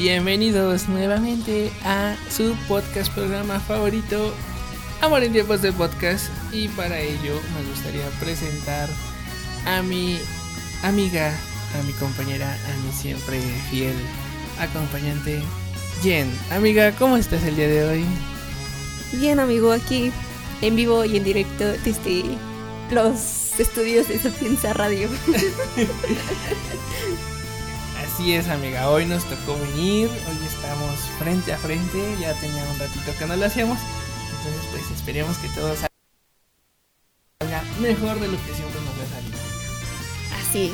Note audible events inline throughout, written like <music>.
Bienvenidos nuevamente a su podcast programa favorito, Amor en tiempos de podcast. Y para ello me gustaría presentar a mi amiga, a mi compañera, a mi siempre fiel acompañante, Jen. Amiga, ¿cómo estás el día de hoy? Bien, amigo, aquí en vivo y en directo desde los estudios de Sapienza Radio. <laughs> Así es, amiga. Hoy nos tocó venir. Hoy estamos frente a frente. Ya tenía un ratito que no lo hacíamos. Entonces, pues esperemos que todo salga mejor de lo que siempre nos ha salido. Así.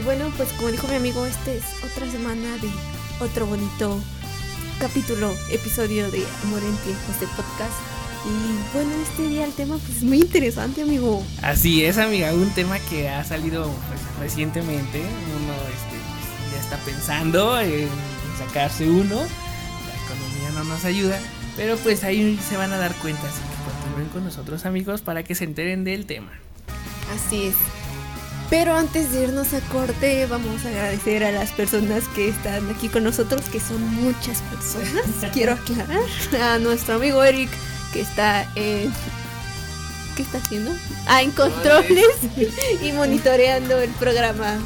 Y bueno, pues como dijo mi amigo, esta es otra semana de otro bonito capítulo, episodio de Amor en tiempos de podcast. Y bueno, este día el tema pues es muy interesante, amigo. Así es, amiga, un tema que ha salido pues, recientemente. Uno este, está pensando en sacarse uno. La economía no nos ayuda. Pero pues ahí se van a dar cuenta, así que continúen con nosotros amigos para que se enteren del tema. Así es. Pero antes de irnos a corte, vamos a agradecer a las personas que están aquí con nosotros, que son muchas personas, <laughs> quiero aclarar. A nuestro amigo Eric, que está en... ¿Qué está haciendo? Ah, en controles <laughs> y monitoreando el programa.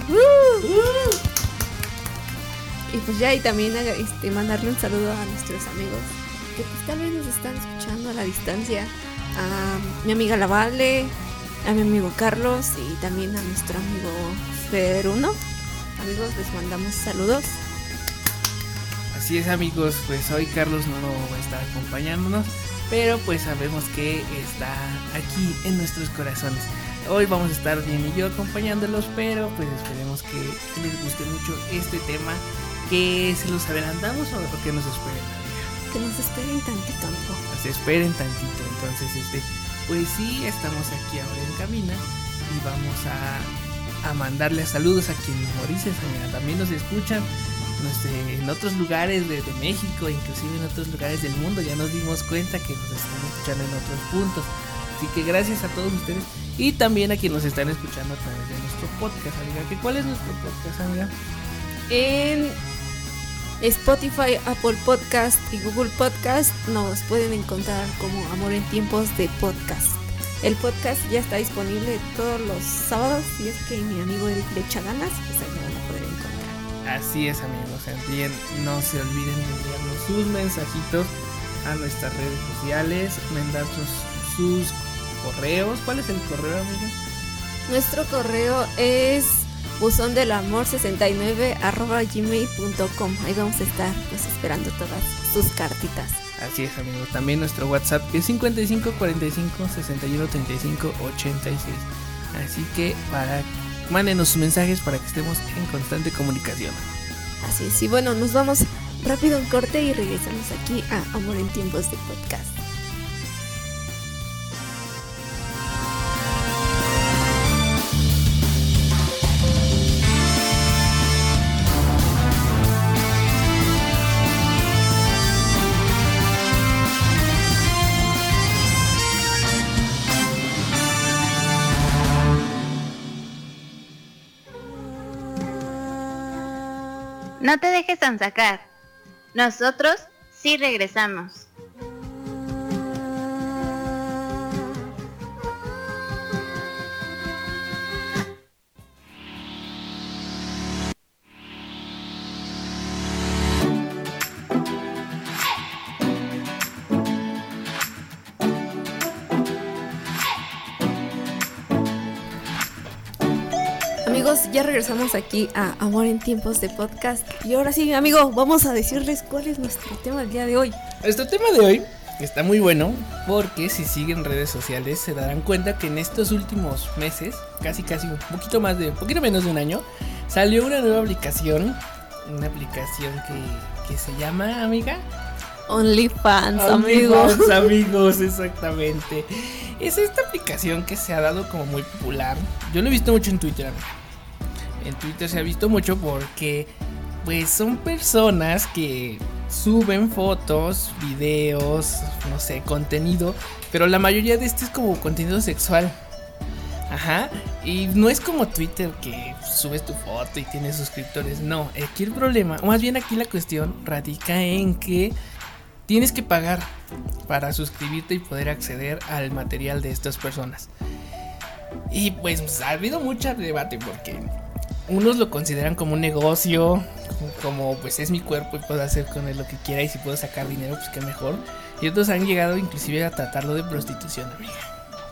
Y pues ya, y también este, mandarle un saludo a nuestros amigos que pues tal vez nos están escuchando a la distancia. A mi amiga Lavale, a mi amigo Carlos y también a nuestro amigo Feruno. Amigos, les mandamos saludos. Así es amigos, pues hoy Carlos no va a estar acompañándonos, pero pues sabemos que está aquí en nuestros corazones. Hoy vamos a estar bien y yo acompañándolos, pero pues esperemos que les guste mucho este tema, que se los adelantamos o que nos esperen. Que nos esperen tantito, amigo. Se esperen tantito, entonces este pues sí, estamos aquí ahora en cabina y vamos a, a mandarle saludos a quienes Mauricio también nos escuchan en otros lugares de, de, México, inclusive en otros lugares del mundo. Ya nos dimos cuenta que nos están escuchando en otros puntos. Así que gracias a todos ustedes y también a quienes nos están escuchando a través de nuestro podcast, amiga. ¿Cuál es nuestro podcast, amiga? En Spotify, Apple Podcast y Google Podcast nos pueden encontrar como Amor en Tiempos de Podcast. El podcast ya está disponible todos los sábados y es que mi amigo Eric le echa ganas, pues ahí lo van a poder encontrar. Así es amigos, también no se olviden de enviarnos sus mensajitos a nuestras redes sociales, mandar sus, sus correos. ¿Cuál es el correo, amiga? Nuestro correo es buzón del amor 69 arroba gmail.com ahí vamos a estar pues esperando todas sus cartitas. Así es amigos. También nuestro whatsapp es 55 45 61 35 86 así que para mándenos sus mensajes para que estemos en constante comunicación. Así es. Y bueno nos vamos rápido en corte y regresamos aquí a amor en tiempos de podcast No te dejes sacar. Nosotros sí regresamos. Ya regresamos aquí a Amor en Tiempos de Podcast. Y ahora sí, amigo, vamos a decirles cuál es nuestro tema del día de hoy. Nuestro tema de hoy está muy bueno porque si siguen redes sociales se darán cuenta que en estos últimos meses, casi casi un poquito más de, un poquito menos de un año, salió una nueva aplicación. Una aplicación que, que se llama, amiga. OnlyFans, amigos. <laughs> Amigos, exactamente. Es esta aplicación que se ha dado como muy popular. Yo lo he visto mucho en Twitter, amiga en Twitter se ha visto mucho porque pues son personas que suben fotos, videos, no sé, contenido, pero la mayoría de este es como contenido sexual. Ajá. Y no es como Twitter que subes tu foto y tienes suscriptores. No, aquí el problema, o más bien aquí la cuestión radica en que tienes que pagar para suscribirte y poder acceder al material de estas personas. Y pues ha habido mucho debate porque unos lo consideran como un negocio, como pues es mi cuerpo y puedo hacer con él lo que quiera y si puedo sacar dinero pues qué mejor. Y otros han llegado inclusive a tratarlo de prostitución, amiga.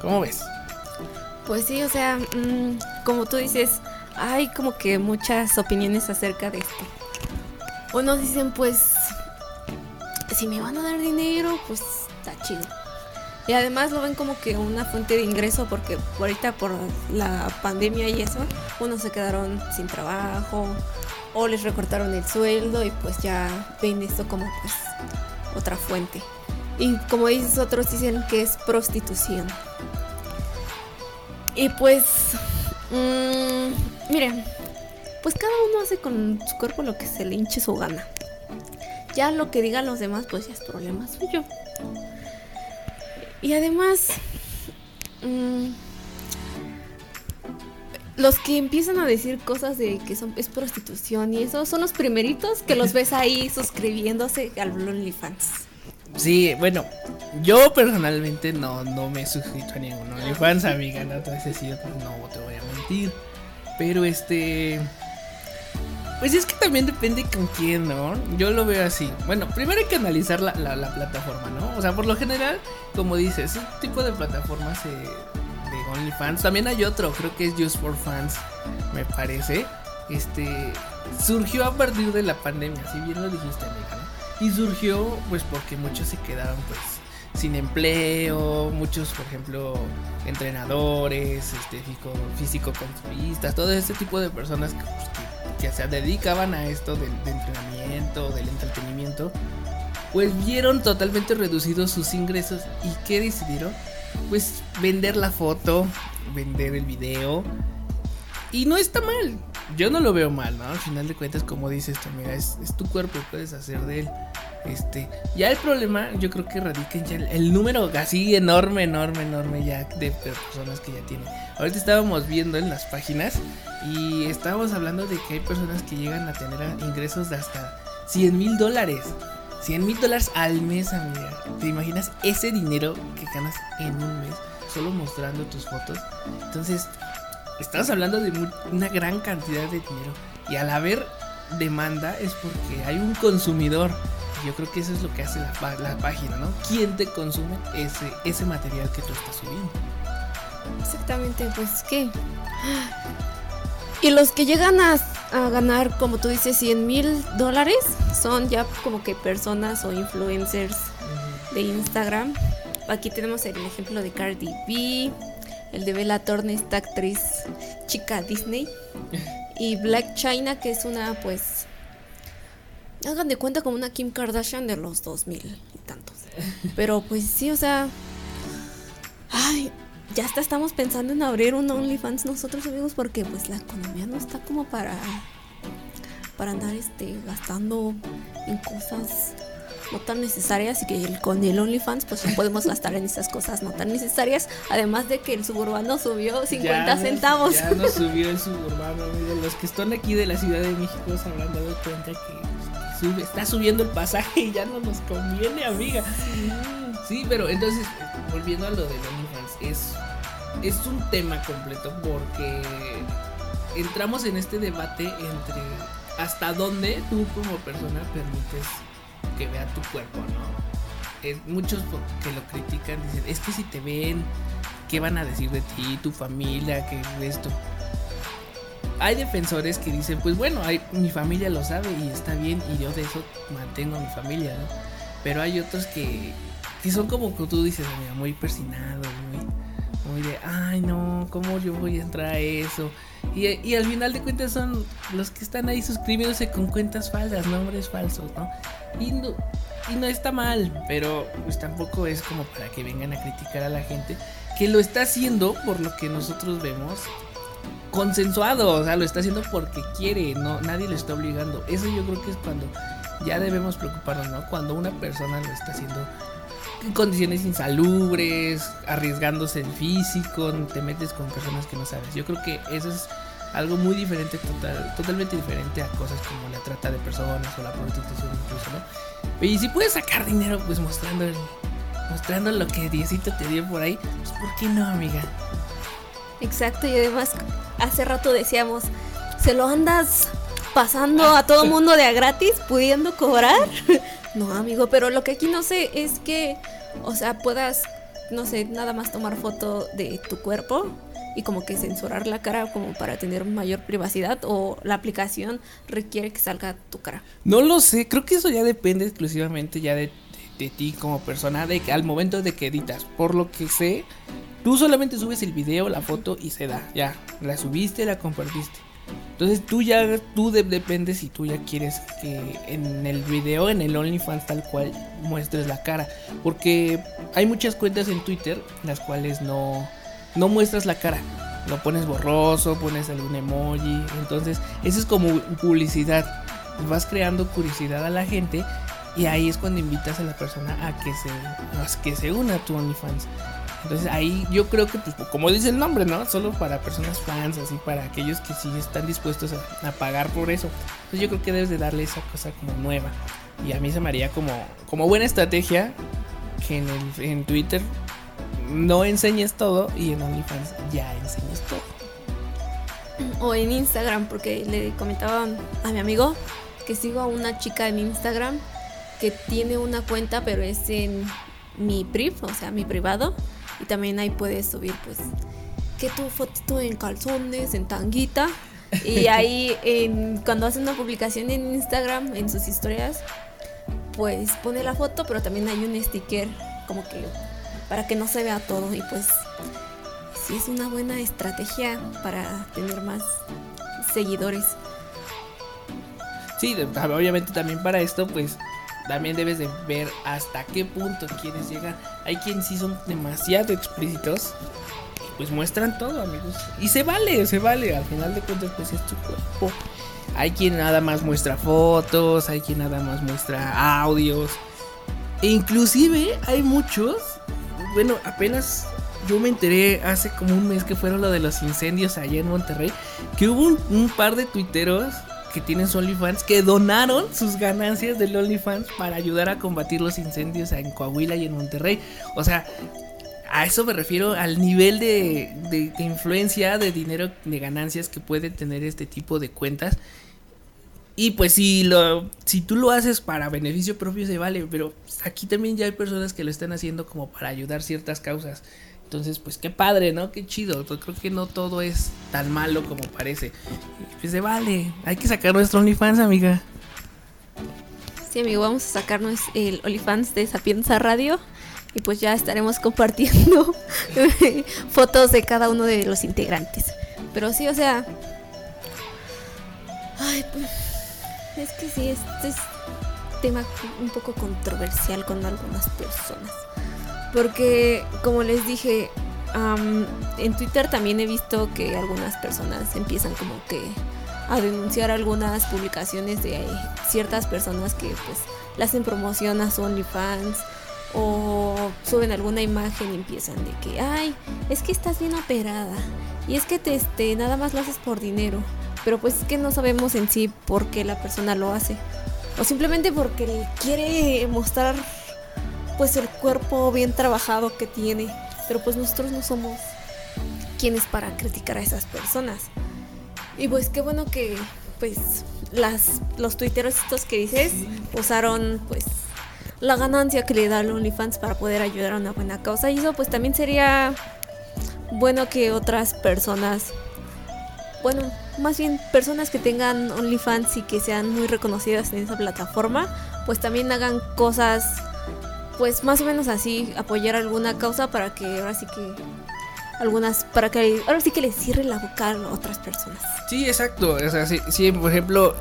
¿Cómo ves? Pues sí, o sea, mm, como tú dices, hay como que muchas opiniones acerca de esto. Unos dicen pues, si me van a dar dinero, pues está chido. Y además lo ven como que una fuente de ingreso porque ahorita por la pandemia y eso, unos se quedaron sin trabajo o les recortaron el sueldo y pues ya ven esto como pues otra fuente. Y como dices, otros dicen que es prostitución. Y pues, mmm, miren, pues cada uno hace con su cuerpo lo que se le hinche su gana. Ya lo que digan los demás, pues ya es problema suyo. Y además, mmm, los que empiezan a decir cosas de que es prostitución y eso son los primeritos que los ves ahí suscribiéndose al OnlyFans. Sí, bueno, yo personalmente no, no me he suscrito a ningún OnlyFans, amiga, no, entonces sí, pues no te voy a mentir. Pero este... Pues es que también depende con quién, ¿no? Yo lo veo así. Bueno, primero hay que analizar la, la, plataforma, ¿no? O sea, por lo general, como dices, ese tipo de plataformas de OnlyFans. También hay otro, creo que es Just for Fans, me parece. Este surgió a partir de la pandemia, si bien lo dijiste, amiga. Y surgió pues porque muchos se quedaron pues sin empleo, muchos, por ejemplo, entrenadores, este, físico construistas, todo ese tipo de personas que, pues, que se dedicaban a esto del, entrenamiento, del entretenimiento, pues vieron totalmente reducidos sus ingresos y ¿qué decidieron? Pues vender la foto, vender el video. Y no está mal, yo no lo veo mal, ¿no? Al final de cuentas, como dices, mira, es, es tu cuerpo, puedes hacer de él. Este, ya el problema yo creo que radica en ya el, número así enorme, enorme, enorme ya de personas que ya tienen. Ahorita estábamos viendo en las páginas y estábamos hablando de que hay personas que llegan a tener ingresos de hasta 100 mil dólares. 100 mil dólares al mes, amiga. ¿Te imaginas ese dinero que ganas en un mes solo mostrando tus fotos? Entonces, estamos hablando de una gran cantidad de dinero. Y al haber demanda es porque hay un consumidor yo creo que eso es lo que hace la, página, ¿no? ¿Quién te consume ese, ese material que tú estás subiendo? Exactamente, pues qué. Y los que llegan a, ganar, como tú dices, 100 mil dólares, son ya como que personas o influencers de Instagram. Aquí tenemos el ejemplo de Cardi B, el de Bella Thorne, esta actriz chica Disney, y Black China, que es una pues hagan de cuenta como una Kim Kardashian de los 2000 y tantos. Pero pues sí, o sea, ay, ya hasta estamos pensando en abrir un OnlyFans nosotros amigos porque pues la economía no está como para para andar este gastando en cosas no tan necesarias y que con el OnlyFans pues no podemos gastar en esas cosas no tan necesarias además de que el suburbano subió 50 centavos. ya no subió el suburbano los que están aquí de la Ciudad de México se habrán dado cuenta que está subiendo el pasaje y ya no nos conviene, amiga. Sí, pero entonces, volviendo a lo de OnlyFans, es, es un tema completo porque entramos en este debate entre hasta dónde tú como persona permites que vea tu cuerpo, ¿no? Es, muchos que lo critican dicen, es que si te ven, ¿qué van a decir de ti, tu familia, que esto? hay defensores que dicen, pues bueno, mi familia lo sabe y está bien y yo de eso mantengo a mi familia, ¿no? Pero hay otros que, que son como tú dices, amiga, muy persinados, muy, muy de, ay no, ¿cómo yo voy a entrar a eso? Y, y, al final de cuentas son los que están ahí suscribiéndose con cuentas falsas, nombres falsos, ¿no? Y no, y no está mal, pero pues tampoco es como para que vengan a criticar a la gente que lo está haciendo por lo que nosotros vemos consensuado, o sea, lo está haciendo porque quiere, no nadie le está obligando. Eso yo creo que es cuando ya debemos preocuparnos, ¿no? Cuando una persona lo está haciendo en condiciones insalubres, arriesgándose el físico, te metes con personas que no sabes. Yo creo que eso es algo muy diferente, total, totalmente diferente a cosas como la trata de personas o la prostitución incluso, ¿no? Y si puedes sacar dinero pues mostrando mostrando lo que Diosito te dio por ahí, pues ¿por qué no, amiga? Exacto, y además hace rato decíamos, se lo andas pasando a todo <laughs> mundo de a gratis, pudiendo cobrar. No, amigo, pero lo que aquí no sé es que, o sea, puedas, no sé, nada más tomar foto de tu cuerpo y como que censurar la cara como para tener mayor privacidad o la aplicación requiere que salga tu cara. No lo sé, creo que eso ya depende exclusivamente ya de, de, ti como persona, de que al momento de que editas, por lo que sé, tú solamente subes el video, la foto y se da, ya, la subiste, la compartiste. Entonces tú ya, tú dependes si tú ya quieres que en el video, en el OnlyFans tal cual muestres la cara. Porque hay muchas cuentas en Twitter las cuales no, no muestras la cara. Lo pones borroso, pones algún emoji. Entonces, eso es como publicidad. Vas creando curiosidad a la gente y ahí es cuando invitas a la persona a que se, a que se una a tu OnlyFans. Entonces ahí yo creo que, pues, como dice el nombre, ¿no? Solo para personas fans, así para aquellos que sí están dispuestos a, pagar por eso. Entonces yo creo que debes de darle esa cosa como nueva. Y a mí se me haría como, como buena estrategia que en, el, en Twitter no enseñes todo y en OnlyFans ya enseñes todo. O en Instagram, porque le comentaba a mi amigo que sigo a una chica en Instagram que tiene una cuenta, pero es en mi priv, o sea, mi privado. Y también ahí puedes subir, pues, que tu fotito en calzones, en tanguita. Y <laughs> ahí, en, cuando hace una publicación en Instagram, en sus historias, pues pone la foto, pero también hay un sticker como que para que no se vea todo y pues sí es una buena estrategia para tener más seguidores. Sí, obviamente también para esto pues también debes de ver hasta qué punto quieres llegar. Hay quienes sí son demasiado explícitos pues muestran todo, amigos. Y se vale, se vale. Al final de cuentas, pues es tu cuerpo. Hay quien nada más muestra fotos, hay quien nada más muestra audios. E inclusive hay muchos bueno, apenas yo me enteré hace como un mes que fueron lo de los incendios allá en Monterrey, que hubo un, par de tuiteros que tienen su OnlyFans que donaron sus ganancias del OnlyFans para ayudar a combatir los incendios en Coahuila y en Monterrey. O sea, a eso me refiero al nivel de, de, influencia, de dinero, de ganancias que puede tener este tipo de cuentas. Y pues si lo si tú lo haces para beneficio propio se vale, pero aquí también ya hay personas que lo están haciendo como para ayudar ciertas causas. Entonces, pues qué padre, ¿no? Qué chido. Yo creo que no todo es tan malo como parece. Pues se vale. Hay que sacar nuestro OnlyFans, amiga. Sí, amigo, vamos a sacarnos el OnlyFans de Sapienza Radio. Y pues ya estaremos compartiendo <laughs> fotos de cada uno de los integrantes. Pero sí, o sea. Ay, pues es que sí, este es tema un poco controversial con algunas personas. Porque, como les dije, en Twitter también he visto que algunas personas empiezan como que a denunciar algunas publicaciones de ciertas personas que pues le hacen promoción a su OnlyFans o suben alguna imagen y empiezan de que, ay, es que estás bien operada y es que te, este, nada más lo haces por dinero pero pues es que no sabemos en sí por qué la persona lo hace. O simplemente porque quiere mostrar pues el cuerpo bien trabajado que tiene. Pero pues nosotros no somos quienes para criticar a esas personas. Y pues qué bueno que pues las los tuiteros estos que dices usaron pues la ganancia que le da el OnlyFans para poder ayudar a una buena causa y eso pues también sería bueno que otras personas bueno, más bien personas que tengan OnlyFans y que sean muy reconocidas en esa plataforma, pues también hagan cosas, pues más o menos así, apoyar alguna causa para que ahora sí que algunas para que ahora sí que les cierre la boca a otras personas. Sí, exacto. O sea, si, por ejemplo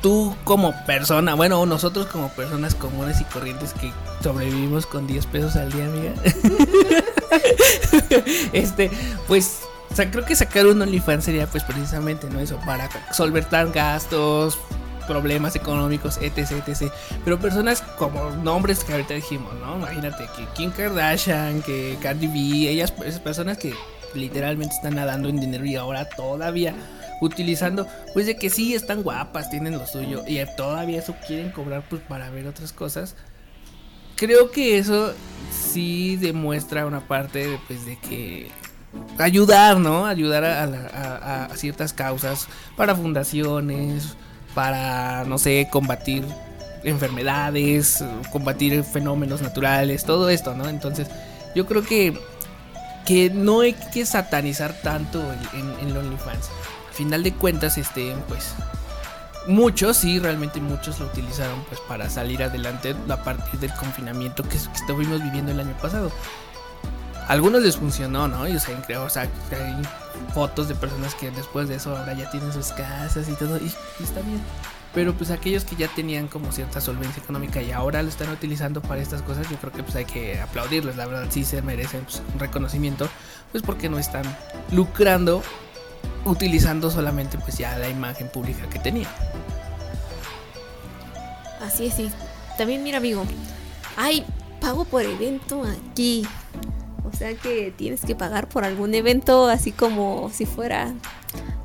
tú como persona, bueno, nosotros como personas comunes y corrientes que sobrevivimos con 10 pesos al día, amiga. <laughs> este, pues o sea, creo que sacar un OnlyFans sería pues precisamente, ¿no? Eso, para solventar gastos, problemas económicos, etc, etc. Pero personas como nombres que ahorita dijimos, ¿no? Imagínate que Kim Kardashian, que Cardi B, ellas, esas personas que literalmente están nadando en dinero y ahora todavía utilizando, pues de que sí están guapas, tienen lo suyo y todavía eso quieren cobrar pues para ver otras cosas. Creo que eso sí demuestra una parte pues de que ayudar, ¿no? Ayudar a, a, ciertas causas para fundaciones, para, no sé, combatir enfermedades, combatir fenómenos naturales, todo esto, ¿no? Entonces, yo creo que, que no hay que satanizar tanto en, en, OnlyFans. Al final de cuentas, este, pues, muchos, sí, realmente muchos lo utilizaron pues para salir adelante a partir del confinamiento que, que estuvimos viviendo el año pasado algunos les funcionó, ¿no? Y, o sea, creo, o sea, hay fotos de personas que después de eso ahora ya tienen sus casas y todo, y, está bien. Pero pues aquellos que ya tenían como cierta solvencia económica y ahora lo están utilizando para estas cosas, yo creo que pues hay que aplaudirles, la verdad sí se merecen pues, un reconocimiento, pues porque no están lucrando utilizando solamente pues ya la imagen pública que tenían. Así es, sí. También mira amigo, hay pago por evento aquí. O sea que tienes que pagar por algún evento, así como si fuera,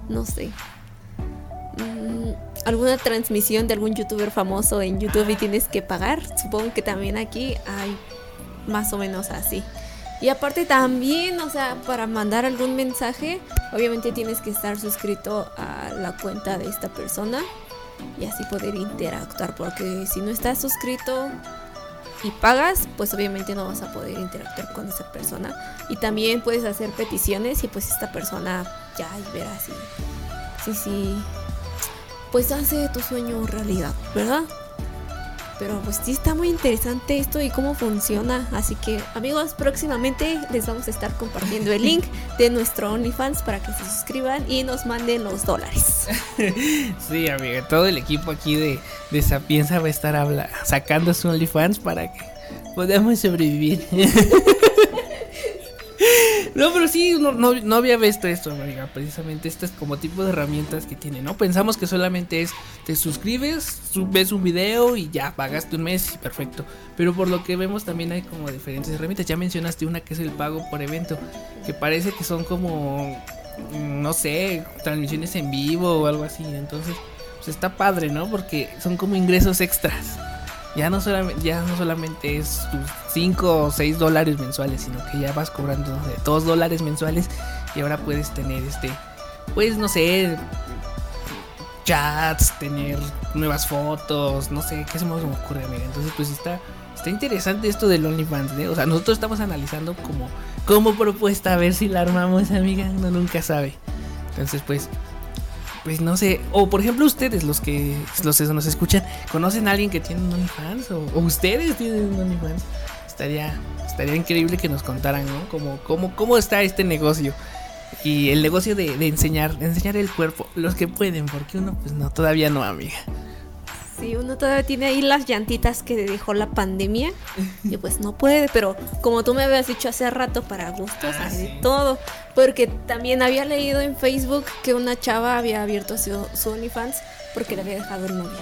no sé, mm, alguna transmisión de algún youtuber famoso en YouTube y tienes que pagar. Supongo que también aquí hay más o menos así. Y aparte también, o sea, para mandar algún mensaje, obviamente tienes que estar suscrito a la cuenta de esta persona y así poder interactuar, porque si no estás suscrito, y pagas, pues obviamente no vas a poder interactuar con esa persona. Y también puedes hacer peticiones y pues esta persona ya verá si, sí, sí, pues hace tu sueño realidad, ¿verdad? Pero pues sí está muy interesante esto y cómo funciona. Así que amigos, próximamente les vamos a estar compartiendo el link de nuestro OnlyFans para que se suscriban y nos manden los dólares. <laughs> Sí, amiga, todo el equipo aquí de, de Sapienza va a estar habla sacando su OnlyFans para que podamos sobrevivir. <laughs> No, pero sí, no, había visto esto, amiga. Precisamente estas como tipo de herramientas que tiene, ¿no? Pensamos que solamente es, te suscribes, ves un video y ya pagaste un mes y perfecto. Pero por lo que vemos también hay como diferentes herramientas. Ya mencionaste una que es el pago por evento, que parece que son como, mm, no sé, transmisiones en vivo o algo así. Entonces, pues está padre, ¿no? Porque son como ingresos extras ya no solamente, ya no solamente es tus 5 o 6 dólares mensuales, sino que ya vas cobrando de 2 dólares mensuales y ahora puedes tener este, pues no sé, chats, tener nuevas fotos, no sé, qué se me ocurre, amiga. Entonces, pues está, está interesante esto del OnlyFans, ¿eh? O sea, nosotros estamos analizando como, como propuesta a ver si la armamos, amiga, uno nunca sabe. Entonces, pues pues no sé, o por ejemplo ustedes, los que los nos escuchan, ¿conocen a alguien que tiene un OnlyFans? O, ustedes tienen un OnlyFans. Estaría, estaría increíble que nos contaran, ¿no? Como, cómo, cómo está este negocio. Y el negocio de, de enseñar, de enseñar el cuerpo, los que pueden, porque uno pues no, todavía no, amiga. Sí, uno todavía tiene ahí las llantitas que dejó la pandemia. Y pues no puede, pero como tú me habías dicho hace rato, para gustos ah, hay de todo. Porque también había leído en Facebook que una chava había abierto su, su OnlyFans porque le había dejado el novio.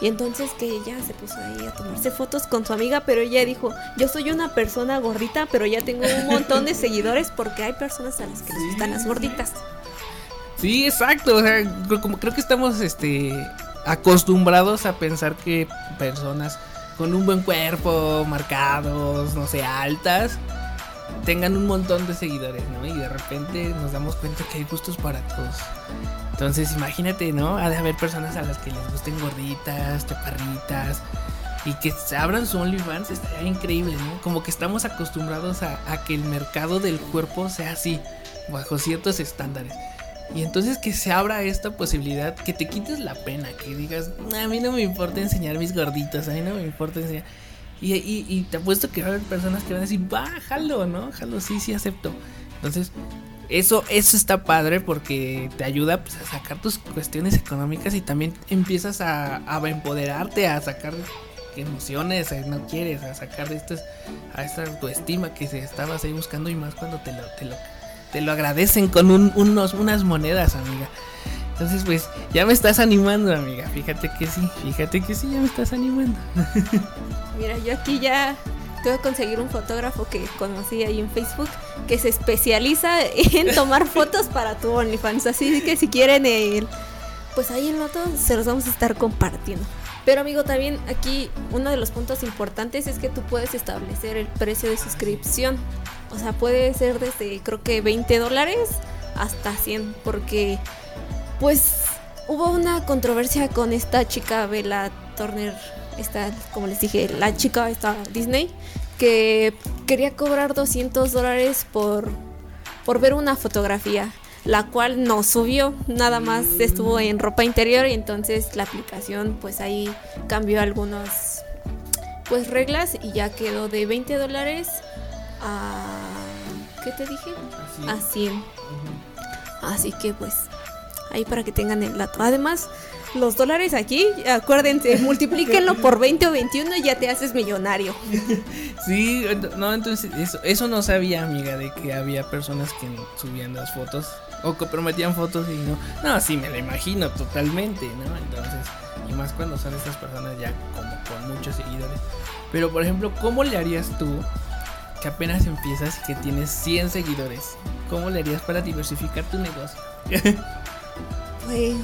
Y entonces que ella se puso ahí a tomarse fotos con su amiga, pero ella dijo, yo soy una persona gordita, pero ya tengo un montón de seguidores porque hay personas a las que les gustan las gorditas. Sí, exacto. O sea, como creo que estamos este acostumbrados a pensar que personas con un buen cuerpo, marcados, no sé, altas, tengan un montón de seguidores, ¿no? Y de repente nos damos cuenta que hay gustos para todos. Entonces, imagínate, ¿no? Ha de haber personas a las que les gusten gorditas, chaparritas. Y que abran su OnlyFans estaría increíble, ¿no? Como que estamos acostumbrados a, a que el mercado del cuerpo sea así, bajo ciertos estándares. Y entonces que se abra esta posibilidad, que te quites la pena, que digas, a mí no me importa enseñar mis gorditos, a mí no me importa enseñar. Y, y, te apuesto que va a haber personas que van a decir, bájalo, ¿no? Jalo, sí, sí acepto. Entonces, eso, eso está padre porque te ayuda pues, a sacar tus cuestiones económicas y también empiezas a, a empoderarte, a sacar emociones, no quieres, a sacar de estas, a esta autoestima que se estabas ahí buscando y más cuando te lo, te lo te lo agradecen con unos, unas monedas, amiga. Entonces, pues, ya me estás animando, amiga. Fíjate que sí, fíjate que sí, ya me estás animando. <laughs> Mira, yo aquí ya tuve que conseguir un fotógrafo que conocí ahí en Facebook que se especializa en <laughs> tomar fotos para tu OnlyFans. Así que si quieren, el, pues ahí en Loto se los vamos a estar compartiendo. Pero amigo, también aquí uno de los puntos importantes es que tú puedes establecer el precio de suscripción. O sea, puede ser desde creo que 20 dólares hasta 100 porque pues hubo una controversia con esta chica Bella Turner, esta, como les dije, la chica esta Disney, que quería cobrar 200 dólares por, por ver una fotografía, la cual no subió, nada más estuvo en ropa interior y entonces la aplicación pues ahí cambió algunas pues reglas y ya quedó de 20 dólares a... ¿Qué te dije? A 100. Así que pues ahí para que tengan el dato. Además, los dólares aquí, acuérdense, <laughs> multiplíquenlo por 20 o 21 y ya te haces millonario. <laughs> Sí, no, entonces eso, eso no sabía, amiga, de que había personas que subían las fotos o que prometían fotos y no. No, sí, me lo imagino totalmente, ¿no? Entonces, y más cuando son estas personas ya como con muchos seguidores. Pero, por ejemplo, ¿cómo le harías tú que apenas empiezas y que tienes 100 seguidores? ¿Cómo le harías para diversificar tu negocio? <laughs> Pues.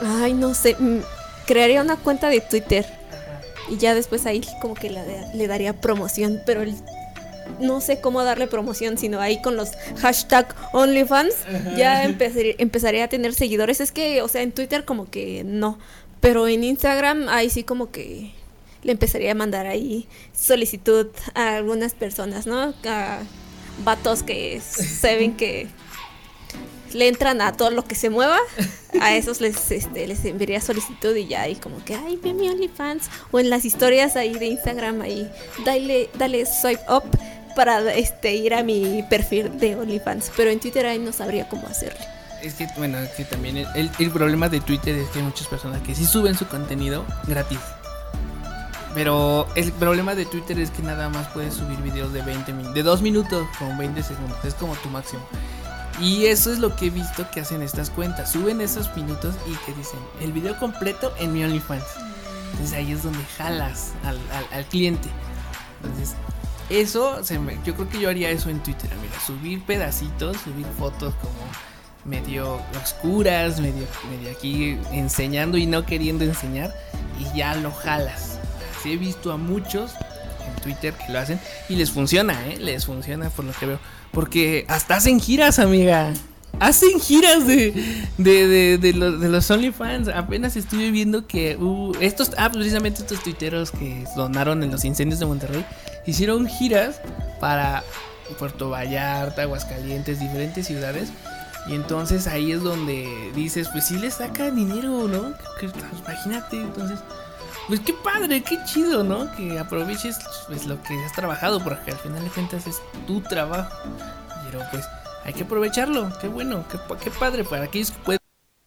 Ay, no sé. mm, Crearía una cuenta de Twitter. Y ya después ahí como que le, le daría promoción. Pero el- no sé cómo darle promoción, sino ahí con los hashtag OnlyFans. Ya empezaré a tener seguidores. Es que, o sea, en Twitter como que no. Pero en Instagram ahí sí como que le empezaría a mandar ahí solicitud a algunas personas, ¿no? A vatos que se ven que le entran a todo lo que se mueva, a esos les, este, les enviaría solicitud y ya ahí como que, ay, ve mi OnlyFans. O en las historias ahí de Instagram, ahí, dale, dale swipe up para este, ir a mi perfil de OnlyFans. Pero en Twitter ahí no sabría cómo hacerle. Es que, bueno, es que también el, el- el problema de Twitter es que hay muchas personas que sí suben su contenido gratis. Pero el problema de Twitter es que nada más puedes subir videos de 20 minutos, de 2 minutos con 20 segundos, es como tu máximo. Y eso es lo que he visto que hacen estas cuentas, suben esos minutos y que dicen el video completo en mi OnlyFans. Entonces ahí es donde jalas al, al- cliente. Entonces, eso, yo creo que yo haría eso en Twitter, mira, subir pedacitos, subir fotos como medio oscuras, medio, medio aquí enseñando y no queriendo enseñar y ya lo jalas. He visto a muchos en Twitter que lo hacen y les funciona, ¿eh? Les funciona por lo que veo. Porque hasta hacen giras, amiga. Hacen giras de, de, de, los, OnlyFans. Apenas estuve viendo que estos, ah, precisamente estos tuiteros que donaron en los incendios de Monterrey, hicieron giras para Puerto Vallarta, Aguascalientes, diferentes ciudades. Y entonces ahí es donde dices, pues sí le saca dinero, ¿no? Que- imagínate, entonces, pues qué padre, qué chido, ¿no? Que aproveches pues lo que has trabajado, porque al final de cuentas es tu trabajo. Pero pues hay que aprovecharlo, qué bueno, qué, qué padre para aquellos que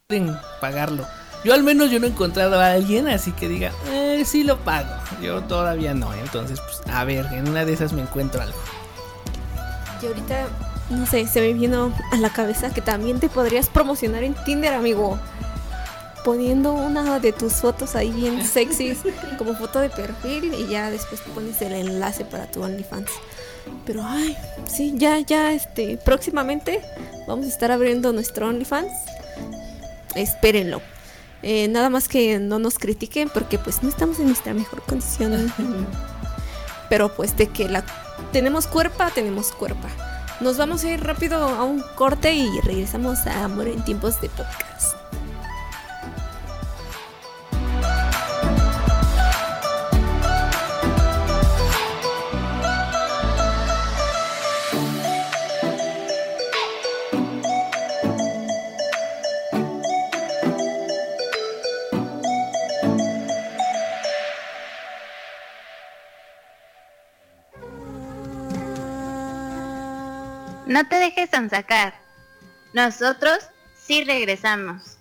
pueden pagarlo. Yo al menos yo no he encontrado a alguien así que diga, eh, sí lo pago. Yo todavía no, entonces pues a ver, en una de esas me encuentro algo. Y ahorita, no sé, se me vino a la cabeza que también te podrías promocionar en Tinder, amigo. Poniendo una de tus fotos ahí bien <laughs> sexys como foto de perfil y ya después pones el enlace para tu OnlyFans. Pero ay, sí, ya, ya, este, próximamente vamos a estar abriendo nuestro OnlyFans. Espérenlo. Eh, nada más que no nos critiquen porque pues no estamos en nuestra mejor condición. <laughs> Pero pues de que la tenemos cuerpa, tenemos cuerpa. Nos vamos a ir rápido a un corte y regresamos a Amor en tiempos de podcast. No te dejes sacar. Nosotros sí regresamos.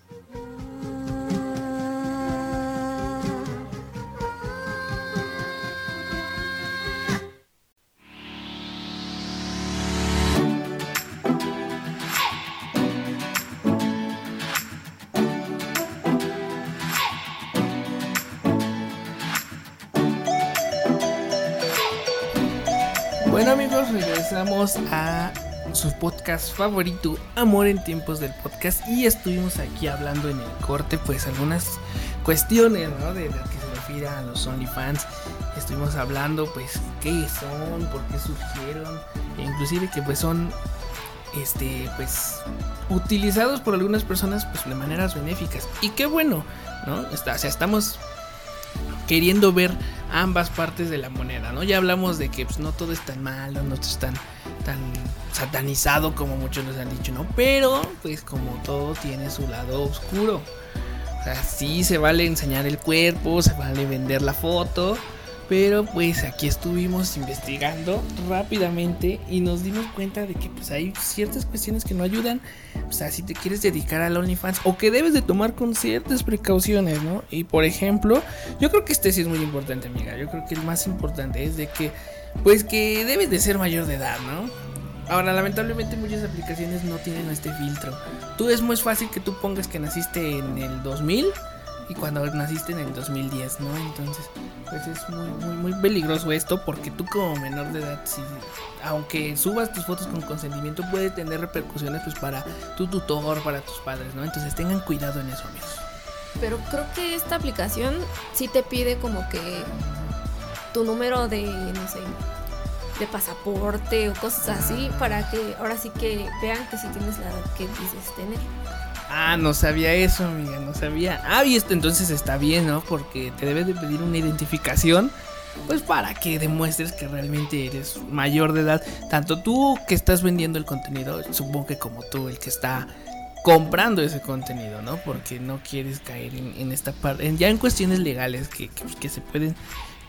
Bueno amigos, regresamos a su podcast favorito, Amor en tiempos del podcast, y estuvimos aquí hablando en el corte, pues algunas cuestiones, ¿no? De lo que se refiere a los OnlyFans. Estuvimos hablando, pues, qué son, por qué surgieron, e inclusive que pues son, este, pues, utilizados por algunas personas, pues, de maneras benéficas. Y qué bueno, ¿no? Está, o sea, estamos queriendo ver ambas partes de la moneda, ¿no? Ya hablamos de que pues, no todo es tan malo, no todo es tan, tan satanizado como muchos nos han dicho, ¿no? Pero, pues como todo tiene su lado oscuro. O sea, sí se vale enseñar el cuerpo, se vale vender la foto, pero pues aquí estuvimos investigando rápidamente y nos dimos cuenta de que pues hay ciertas cuestiones que no ayudan. O sea, si te quieres dedicar al OnlyFans o que debes de tomar con ciertas precauciones, ¿no? Y por ejemplo, yo creo que este sí es muy importante, amiga. Yo creo que el más importante es de que pues que debes de ser mayor de edad, ¿no? Ahora, lamentablemente muchas aplicaciones no tienen este filtro. Tú es muy fácil que tú pongas que naciste en el 2000 y cuando naciste en el 2010, ¿no? Entonces, pues es muy, muy, muy peligroso esto porque tú como menor de edad, si, aunque subas tus fotos con consentimiento, puede tener repercusiones pues para tu tutor, para tus padres, ¿no? Entonces tengan cuidado en eso, amigos. Pero creo que esta aplicación sí te pide como que tu número de, no sé, de pasaporte o cosas así para que ahora sí que vean que si tienes la edad que dices tener. Ah, no sabía eso, amiga, no sabía. Ah, y esto entonces está bien, ¿no? Porque te debe de pedir una identificación, pues para que demuestres que realmente eres mayor de edad. Tanto tú que estás vendiendo el contenido, supongo que como tú, el que está comprando ese contenido, ¿no? Porque no quieres caer en, esta parte, ya en cuestiones legales que, que, se pueden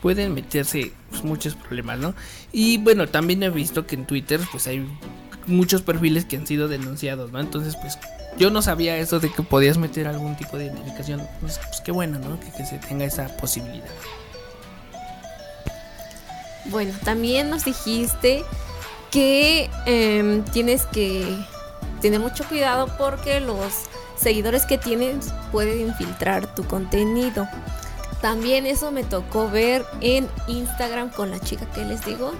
pueden meterse pues, muchos problemas, ¿no? Y bueno, también he visto que en Twitter pues hay muchos perfiles que han sido denunciados, ¿no? Entonces, pues yo no sabía eso de que podías meter algún tipo de identificación. Pues, pues qué bueno, ¿no? Que, se tenga esa posibilidad. Bueno, también nos dijiste que em, tienes que tener mucho cuidado porque los seguidores que tienes pueden infiltrar tu contenido. También eso me tocó ver en Instagram con la chica que les digo.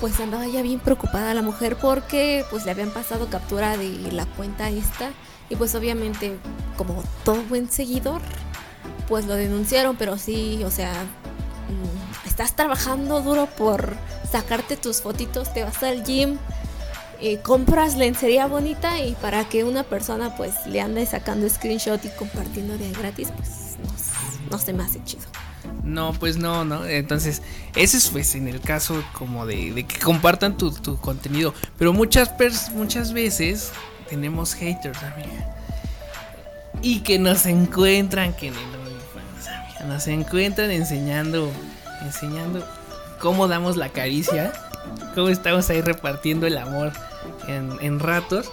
Pues andaba ya bien preocupada la mujer porque pues le habían pasado captura de la cuenta esta y pues obviamente como todo buen seguidor pues lo denunciaron, pero sí, o sea, mm, estás trabajando duro por sacarte tus fotitos, te vas al gym, eh, compras lencería bonita y para que una persona pues le ande sacando screenshot y compartiendo de gratis, pues no se me hace chido. No, pues no, ¿no? Entonces, ese es pues en el caso como de, que compartan tu, contenido. Pero muchas, muchas veces tenemos haters, amiga. Y que nos encuentran, que nos encuentran enseñando, enseñando cómo damos la caricia, cómo estamos ahí repartiendo el amor en, en ratos.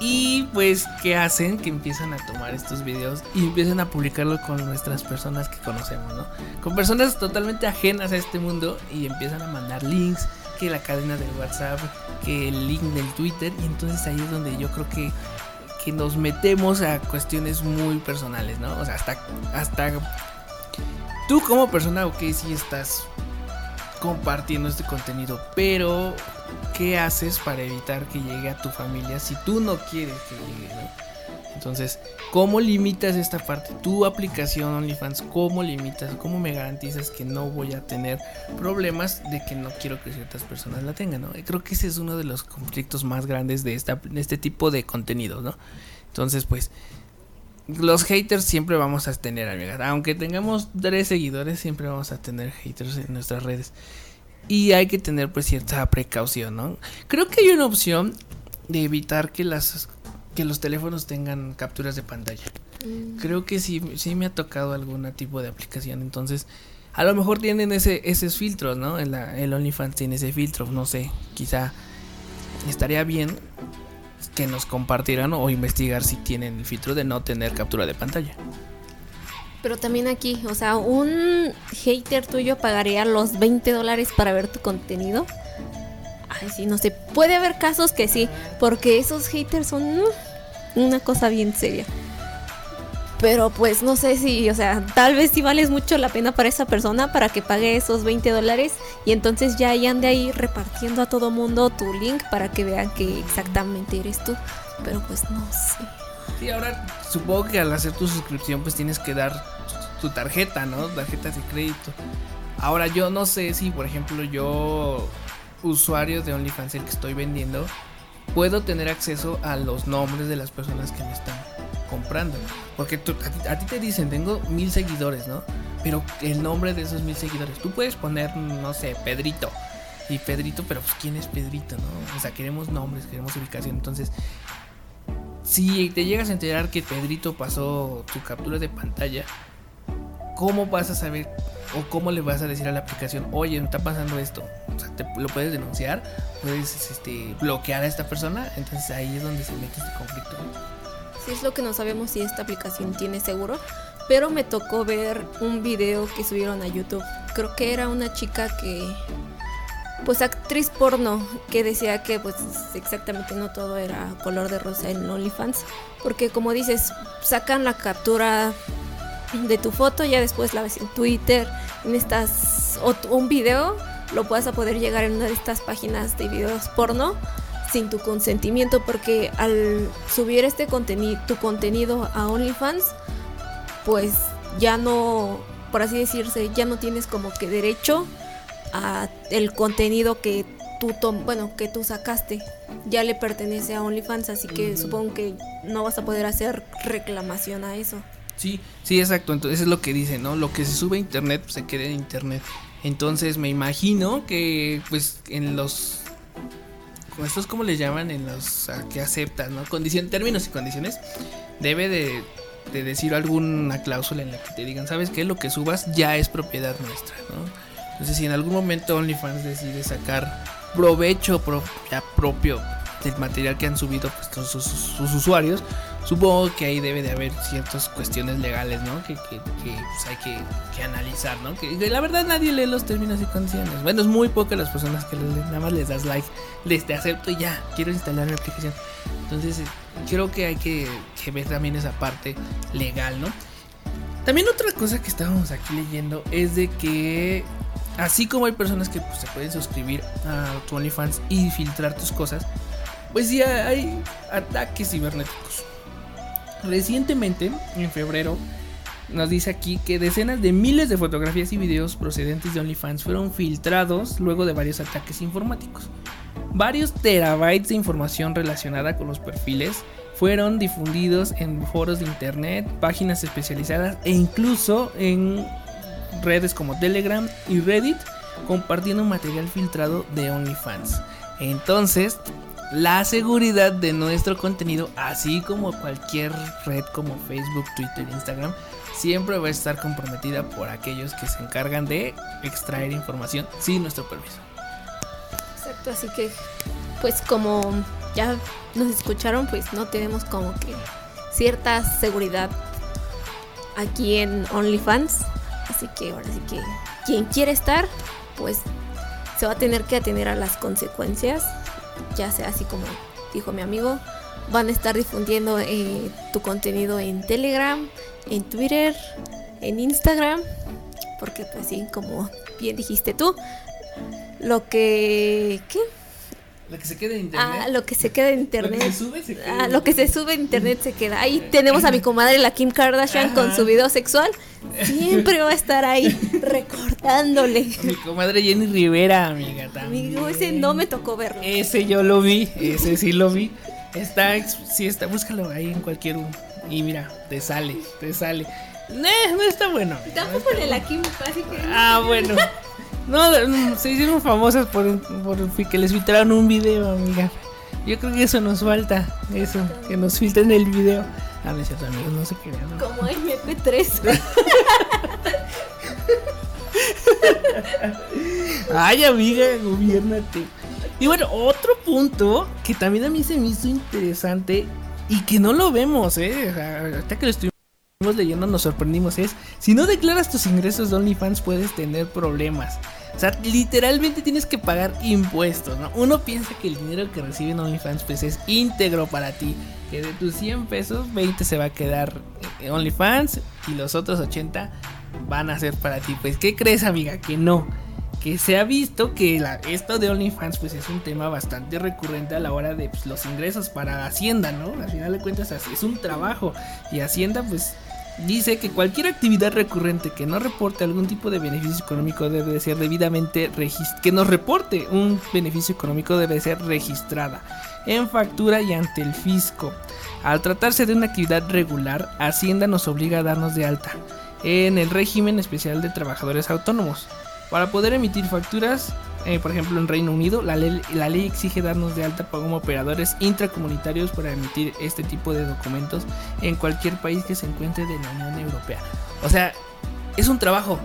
Y pues, ¿qué hacen? Que empiezan a tomar estos videos y empiezan a publicarlo con nuestras personas que conocemos, ¿no? Con personas totalmente ajenas a este mundo y empiezan a mandar links, que la cadena del WhatsApp, que el link del Twitter. Y entonces ahí es donde yo creo que, que nos metemos a cuestiones muy personales, ¿no? O sea, hasta, hasta tú como persona, ok, sí estás compartiendo este contenido, pero ¿qué haces para evitar que llegue a tu familia si tú no quieres que llegue? Entonces, ¿cómo limitas esta parte? Tu aplicación OnlyFans, ¿cómo limitas? ¿Cómo me garantizas que no voy a tener problemas de que no quiero que ciertas personas la tengan? ¿no? Creo que ese es uno de los conflictos más grandes de, de este tipo de contenido, ¿no? Entonces, pues, los haters siempre vamos a tener, amigas. Aunque tengamos tres seguidores, siempre vamos a tener haters en nuestras redes. Y hay que tener pues cierta precaución, ¿no? Creo que hay una opción de evitar que las que los teléfonos tengan capturas de pantalla. Mm. Creo que sí, sí me ha tocado algún tipo de aplicación. Entonces, a lo mejor tienen ese, esos filtros, ¿no? El, el OnlyFans tiene ese filtro, no sé. Quizá estaría bien que nos compartieran o investigar si tienen el filtro de no tener captura de pantalla. Pero también aquí, o sea, un hater tuyo pagaría los 20 dólares para ver tu contenido. Ay, sí, no sé. Puede haber casos que sí, porque esos haters son uh, una cosa bien seria. Pero pues no sé si, o sea, tal vez si vales mucho la pena para esa persona para que pague esos 20 dólares y entonces ya ande ahí repartiendo a todo mundo tu link para que vean que exactamente eres tú. Pero pues no sé. Sí, ahora supongo que al hacer tu suscripción pues tienes que dar tu tarjeta, ¿no? Tarjetas de crédito. Ahora yo no sé si, por ejemplo, yo, usuario de OnlyFans, el que estoy vendiendo, puedo tener acceso a los nombres de las personas que me están comprando. Porque a, ti, te dicen, tengo mil seguidores, ¿no? Pero el nombre de esos mil seguidores, tú puedes poner, no sé, Pedrito. Y Pedrito, pero pues ¿quién es Pedrito, no? O sea, queremos nombres, queremos ubicación. Entonces, si te llegas a enterar que Pedrito pasó tu captura de pantalla, ¿cómo vas a saber o cómo le vas a decir a la aplicación, oye, está pasando esto? O sea, te, lo puedes denunciar, puedes este, bloquear a esta persona, entonces ahí es donde se mete este conflicto. Sí, es lo que no sabemos si esta aplicación tiene seguro, pero me tocó ver un video que subieron a YouTube. Creo que era una chica que pues actriz porno que decía que pues exactamente no todo era color de rosa en OnlyFans porque como dices sacan la captura de tu foto ya después la ves en Twitter en estas o un video lo puedas a poder llegar en una de estas páginas de videos porno sin tu consentimiento porque al subir este contenido tu contenido a OnlyFans pues ya no por así decirse ya no tienes como que derecho a el contenido que tú bueno que tú sacaste. Ya le pertenece a OnlyFans así que supongo que no vas a poder hacer reclamación a eso. Sí sí exacto. Entonces es lo que dice no lo que se sube a internet pues, se queda en internet. Entonces me imagino que pues en los estos como les llaman en los que aceptan no condición términos y condiciones debe de, de decir alguna cláusula en la que te digan sabes que lo que subas ya es propiedad nuestra no entonces, si en algún momento OnlyFans decide sacar provecho propio del material que han subido pues, sus, usuarios, supongo que ahí debe de haber ciertas cuestiones legales, ¿no? Que, que, pues, hay que, analizar, ¿no? Que, la verdad nadie lee los términos y condiciones. Bueno, es muy poco las personas que nada más les das like, les te acepto y ya, quiero instalar mi aplicación. Entonces, eh, creo que hay que ver también esa parte legal, ¿no? También otra cosa que estábamos aquí leyendo es de que Así como hay personas que pues, se pueden suscribir a tu OnlyFans y filtrar tus cosas, pues sí hay ataques cibernéticos. Recientemente, en febrero, nos dice aquí que decenas de miles de fotografías y videos procedentes de OnlyFans fueron filtrados luego de varios ataques informáticos. Varios terabytes de información relacionada con los perfiles fueron difundidos en foros de internet, páginas especializadas e incluso en redes como Telegram y Reddit compartiendo material filtrado de OnlyFans. Entonces, la seguridad de nuestro contenido, así como cualquier red como Facebook, Twitter, Instagram, siempre va a estar comprometida por aquellos que se encargan de extraer información sin nuestro permiso. Exacto, así que pues como ya nos escucharon, pues no tenemos como que cierta seguridad aquí en OnlyFans. Así que ahora sí que quien quiere estar, pues se va a tener que atener a las consecuencias. Ya sea así como dijo mi amigo, van a estar difundiendo eh, tu contenido en Telegram, en Twitter, en Instagram. Porque pues sí, como bien dijiste tú, lo que... ¿Qué? Lo que se queda en internet. Ah, lo que se queda en internet. Lo que se sube se queda. Ah, lo que se sube en internet se queda. Ahí tenemos a mi comadre, la Kim Kardashian, con su video sexual. <laughs> Siempre va a estar ahí recordándole. Mi comadre Jenny Rivera, amiga, también. Amigo, ese no me tocó verlo. Ese yo lo vi, ese sí lo vi. Está, sí está, búscalo ahí en cualquier uno. Y mira, te sale, te sale. No, no está bueno. Tampoco no la Kim, así que. Ah, bueno. <laughs> No, se hicieron famosas por, por que les filtraron un video, amiga. Yo creo que eso nos falta, eso, que nos filtren el video. A ver, cierto, amigos, no se crean. ¿no? Como MP3. Ay, amiga, gobiernate. Y bueno, otro punto que también a mí se me hizo interesante y que no lo vemos, ¿eh? hasta que lo estuvimos leyendo nos sorprendimos es, si no declaras tus ingresos de OnlyFans puedes tener problemas. O sea, literalmente tienes que pagar impuestos, ¿no? Uno piensa que el dinero que reciben OnlyFans pues es íntegro para ti. Que de tus 100 pesos, 20 se va a quedar OnlyFans y los otros 80 van a ser para ti. Pues, ¿qué crees, amiga? Que no que se ha visto que esto de OnlyFans pues es un tema bastante recurrente a la hora de pues, los ingresos para Hacienda, ¿no? Al final de cuentas es un trabajo y Hacienda pues dice que cualquier actividad recurrente que no reporte algún tipo de beneficio económico debe ser debidamente registrada, que nos reporte un beneficio económico debe ser registrada en factura y ante el fisco. Al tratarse de una actividad regular, Hacienda nos obliga a darnos de alta en el régimen especial de trabajadores autónomos. Para poder emitir facturas, eh, por ejemplo en Reino Unido, la ley, exige darnos de alta como operadores intracomunitarios para emitir este tipo de documentos en cualquier país que se encuentre de la Unión Europea. O sea, es un trabajo,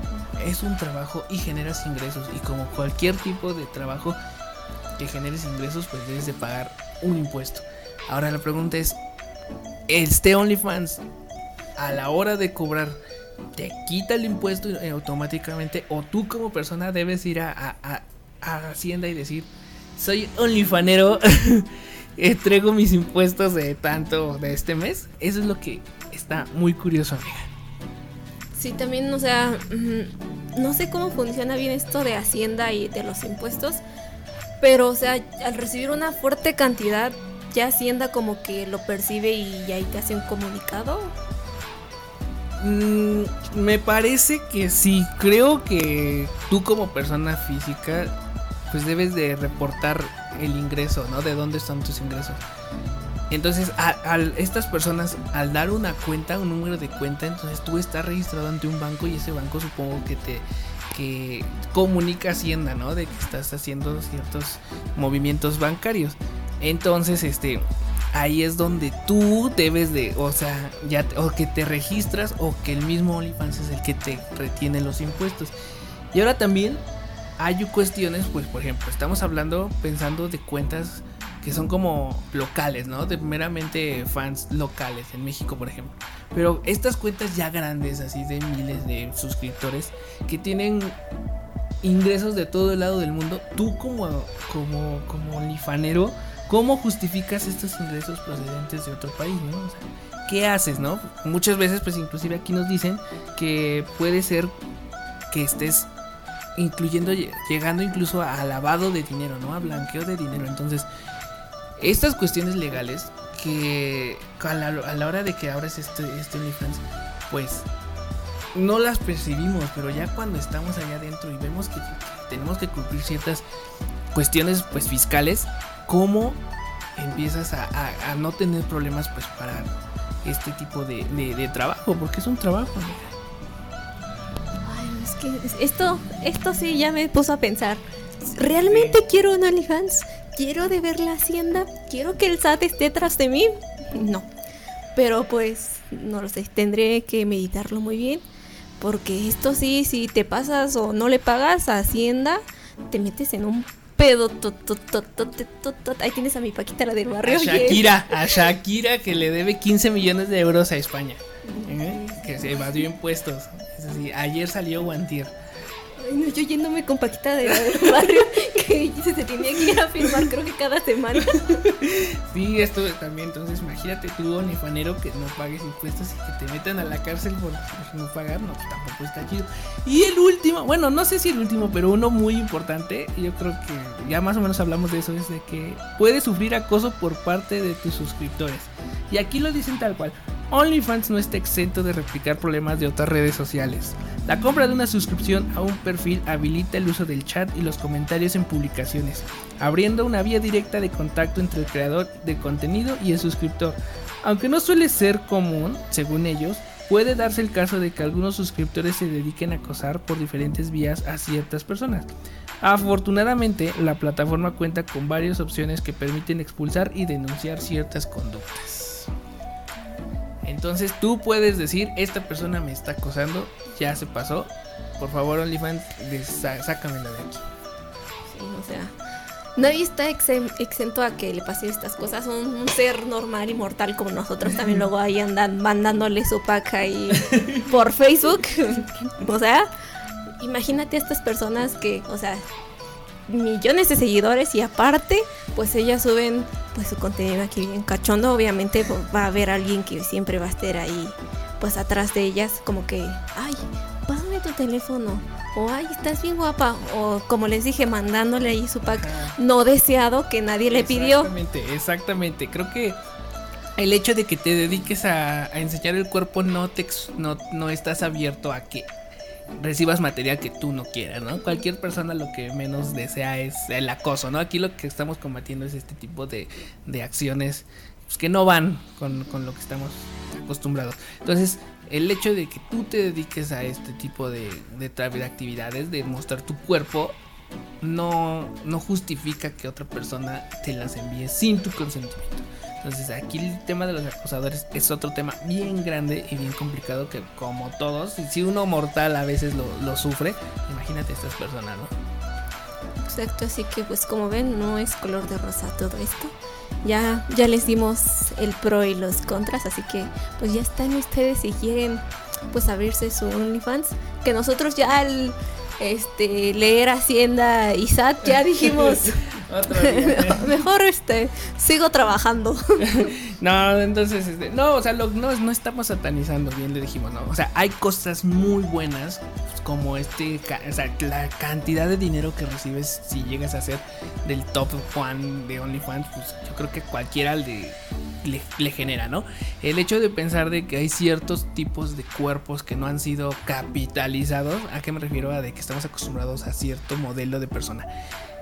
es un trabajo y generas ingresos. Y como cualquier tipo de trabajo que generes ingresos, pues debes de pagar un impuesto. Ahora la pregunta es, ¿este OnlyFans a la hora de cobrar te quita el impuesto automáticamente o tú como persona debes ir a, Hacienda y decir, soy onlyfanero, <laughs> entrego mis impuestos de tanto de este mes. Eso es lo que está muy curioso, amiga. Sí, también, o sea, no sé cómo funciona bien esto de Hacienda y de los impuestos, pero, o sea, al recibir una fuerte cantidad, ya Hacienda como que lo percibe y ya te hace un comunicado Mm, me parece que sí. Creo que tú como persona física, pues debes de reportar el ingreso, ¿no? De dónde están tus ingresos. Entonces, a, estas personas, al dar una cuenta, un número de cuenta, entonces tú estás registrado ante un banco y ese banco supongo que te que comunica Hacienda, ¿no? De que estás haciendo ciertos movimientos bancarios. Entonces, este, ahí es donde tú debes de, o sea, ya o que te registras o que el mismo OnlyFans es el que te retiene los impuestos. Y ahora también hay cuestiones, pues por ejemplo, estamos hablando pensando de cuentas que son como locales, ¿no? De meramente fans locales en México, por ejemplo. Pero estas cuentas ya grandes, así de miles de suscriptores, que tienen ingresos de todo el lado del mundo, tú como como como lifanero ¿Cómo justificas estos ingresos procedentes de otro país, no? ¿qué haces, no? Muchas veces, pues inclusive aquí nos dicen que puede ser que estés incluyendo, llegando incluso a lavado de dinero, ¿no? A blanqueo de dinero. Entonces, estas cuestiones legales que a la, hora de que abres este, este OnlyFans, pues no las percibimos, pero ya cuando estamos allá adentro y vemos que tenemos que cumplir ciertas cuestiones pues fiscales, cómo empiezas a, no tener problemas pues para este tipo de, trabajo, porque es un trabajo. Es que esto, esto sí ya me puso a pensar. ¿Realmente quiero un OnlyFans? ¿Quiero deber la hacienda? ¿Quiero que el SAT esté tras de mí? No. Pero pues, no lo sé, tendré que meditarlo muy bien. Porque esto sí, si te pasas o no le pagas a Hacienda, te metes en un pedo. Ahí tienes a mi Paquita, la del barrio. A Shakira, a Shakira que le debe 15 millones de euros a España. ¿eh? Que se evadió impuestos. Es así, ayer salió Guantir yo yéndome con Paquita de barrio <laughs> que se tenía que ir a firmar creo que cada semana. <laughs> Sí, esto también, entonces imagínate tú, fanero que no pagues impuestos y que te metan a la cárcel por no pagar, no, pues tampoco está chido. Y el último, bueno, no sé si el último, pero uno muy importante, yo creo que ya más o menos hablamos de eso, es de que puedes sufrir acoso por parte de tus suscriptores. Y aquí lo dicen tal cual. OnlyFans no está exento de replicar problemas de otras redes sociales. La compra de una suscripción a un perfil habilita el uso del chat y los comentarios en publicaciones, abriendo una vía directa de contacto entre el creador de contenido y el suscriptor. Aunque no suele ser común, según ellos, puede darse el caso de que algunos suscriptores se dediquen a acosar por diferentes vías a ciertas personas. Afortunadamente, la plataforma cuenta con varias opciones que permiten expulsar y denunciar ciertas conductas. Entonces tú puedes decir, esta persona me está acosando, ya se pasó. Por favor, OnlyFans, sácamela de aquí. Sí, o sea, nadie está exento a que le pasen estas cosas. Un, un, ser normal y mortal como nosotros también luego ahí andan mandándole su pack ahí <laughs> por Facebook. o sea, imagínate a estas personas que, o sea, millones de seguidores y aparte, pues ellas suben pues su contenido aquí bien cachondo. Obviamente va a haber alguien que siempre va a estar ahí, pues atrás de ellas, como que, ay, pásame tu teléfono. O ay, estás bien guapa. O como les dije, mandándole ahí su pack no deseado que nadie le pidió. Exactamente, exactamente. Creo que el hecho de que te dediques a, enseñar el cuerpo no, te, no, no estás abierto a que recibas material que tú no quieras, ¿no? Cualquier persona lo que menos desea es el acoso, ¿no? Aquí lo que estamos combatiendo es este tipo de, de acciones pues, que no van con, con, lo que estamos acostumbrados. Entonces, el hecho de que tú te dediques a este tipo de, de, de actividades, de mostrar tu cuerpo, no, no justifica que otra persona te las envíe sin tu consentimiento. Entonces aquí el tema de los acosadores es otro tema bien grande y bien complicado que como todos, si uno mortal a veces lo, sufre, imagínate estas personas, ¿no? Exacto, así que pues como ven no es color de rosa todo esto. Ya, ya les dimos el pro y los contras, así que pues ya están ustedes si quieren pues abrirse su OnlyFans. Que nosotros ya al este leer Hacienda y SAT ya dijimos <laughs> <laughs> Mejor este, sigo trabajando. <laughs> no, entonces, este, no, o sea, no, no estamos satanizando, bien le dijimos, no. O sea, hay cosas muy buenas, pues, como este, o sea, la cantidad de dinero que recibes si llegas a ser del top fan de OnlyFans, pues yo creo que cualquiera le, le, genera, ¿no? El hecho de pensar de que hay ciertos tipos de cuerpos que no han sido capitalizados, ¿a qué me refiero? A de que estamos acostumbrados a cierto modelo de persona.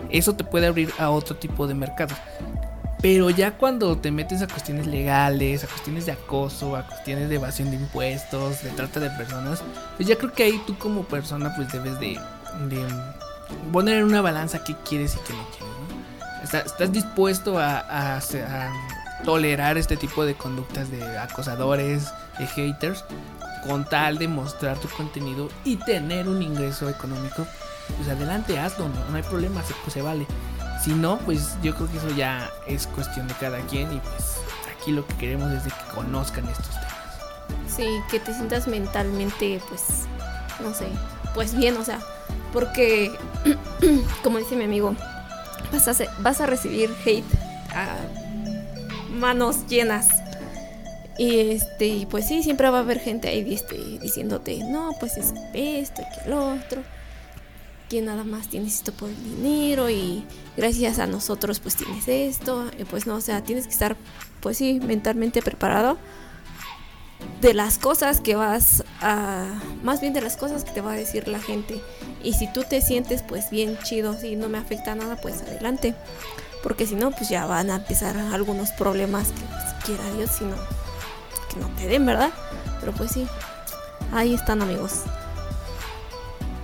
Eso te puede abrir a otro tipo de mercado. Pero ya cuando te metes a cuestiones legales, a cuestiones de acoso, a cuestiones de evasión de impuestos, de trata de personas, pues ya creo que ahí tú como persona pues debes de, poner en una balanza qué quieres y qué no quieres. ¿Estás, dispuesto a, tolerar este tipo de conductas de acosadores, de haters, con tal de mostrar tu contenido y tener un ingreso económico? Pues adelante, hazlo, no, hay problema, se, pues se vale. Si no, pues yo creo que eso ya es cuestión de cada quien y pues aquí lo que queremos es de que conozcan estos temas. Sí, que te sientas mentalmente, pues, no sé, pues bien, o sea, porque, <clears throat> como dice mi amigo, vas a, vas a recibir hate a manos llenas. Y este, pues sí, siempre va a haber gente ahí este, diciéndote, no, pues es esto y que lo otro que nada más tienes esto por el dinero y gracias a nosotros pues tienes esto, y pues no, o sea, tienes que estar pues sí, mentalmente preparado de las cosas que vas a, más bien de las cosas que te va a decir la gente. Y si tú te sientes pues bien chido, si no me afecta nada, pues adelante. Porque si no, pues ya van a empezar algunos problemas que quiera Dios, si no, que no te den, ¿verdad? Pero pues sí, ahí están amigos.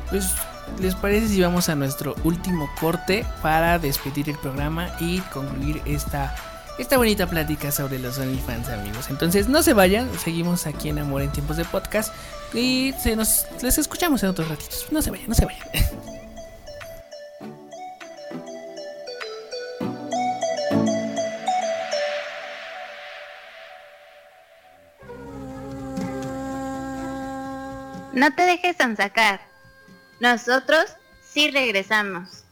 Pues ¿les parece si vamos a nuestro último corte para despedir el programa y concluir esta, esta bonita plática sobre los OnlyFans, amigos? Entonces, no se vayan, seguimos aquí en Amor en Tiempos de Podcast y se nos, les escuchamos en otros ratitos. No se vayan, no se vayan. No te dejes sacar. Nosotros sí regresamos.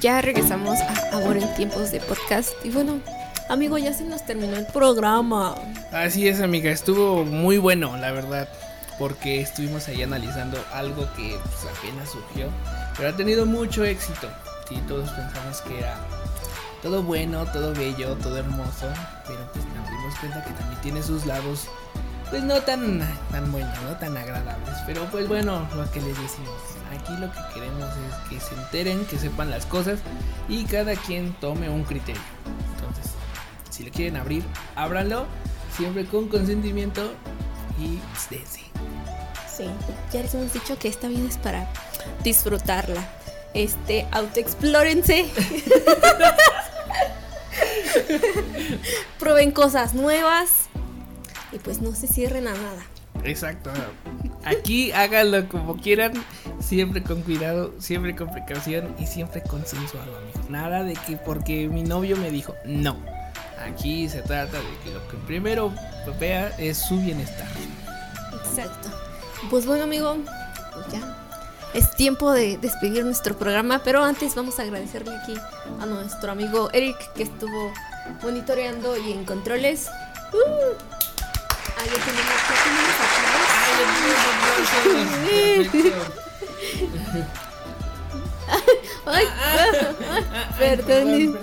Ya regresamos a Ahora en tiempos de podcast y bueno, Amigo, ya se nos terminó el programa. Así es, amiga, estuvo muy bueno, la verdad, porque estuvimos ahí analizando algo que pues, apenas surgió, pero ha tenido mucho éxito. Sí, todos pensamos que era todo bueno, todo bello, todo hermoso, pero pues nos dimos cuenta que también tiene sus lados, pues no tan, tan buenos, no tan agradables, pero pues bueno, lo que les decimos. Aquí lo que queremos es que se enteren, que sepan las cosas y cada quien tome un criterio. Si le quieren abrir, ábranlo, siempre con consentimiento y desde. Sí, ya les hemos dicho que esta vida es para disfrutarla. Este, autoexplórense. <laughs> Prueben cosas nuevas y pues no se cierren a nada. Exacto. Aquí háganlo como quieran, siempre con cuidado, siempre con precaución y siempre consensuado, amigos. Nada de que porque mi novio me dijo, no. Aquí se trata de que lo que primero vea es su bienestar. Exacto. Pues bueno, amigo, pues ya es tiempo de despedir nuestro programa, pero antes vamos a agradecerle aquí a nuestro amigo Eric que estuvo monitoreando y en controles. Uh, ahí tenemos, ya tenemos aplausos. Ay, perdón.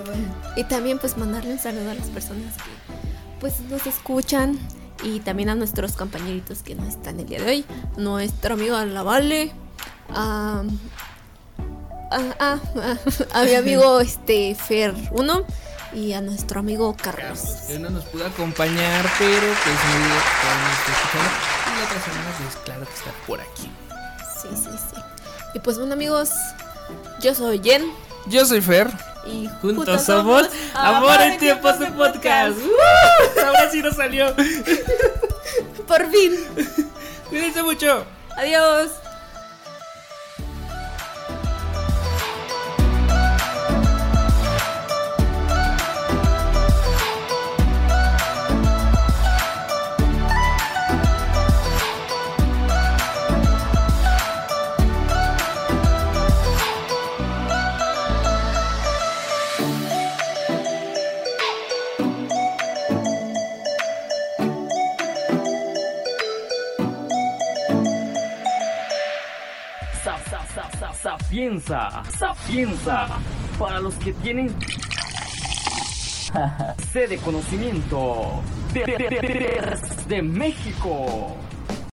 Y también pues mandarle un saludo a las personas que pues nos escuchan y también a nuestros compañeritos que no están el día de hoy. Nuestro amigo Alavale, a, a, a, a mi amigo <laughs> este Fer 1 y a nuestro amigo Carlos. Que no nos pudo acompañar, pero pues muy bien. Y la otra semana, pues claro que está por aquí. Sí, sí, sí. Y pues bueno amigos, yo soy Jen Yo soy Fer. Y Juntos somos Amor en Tiempos de Podcast. ¡Uh! Ahora sí nos salió. Por fin. <laughs> Cuídense mucho. Adiós. Sapienza, sapienza, para los que tienen <laughs> sed de conocimiento de- de- de- de México.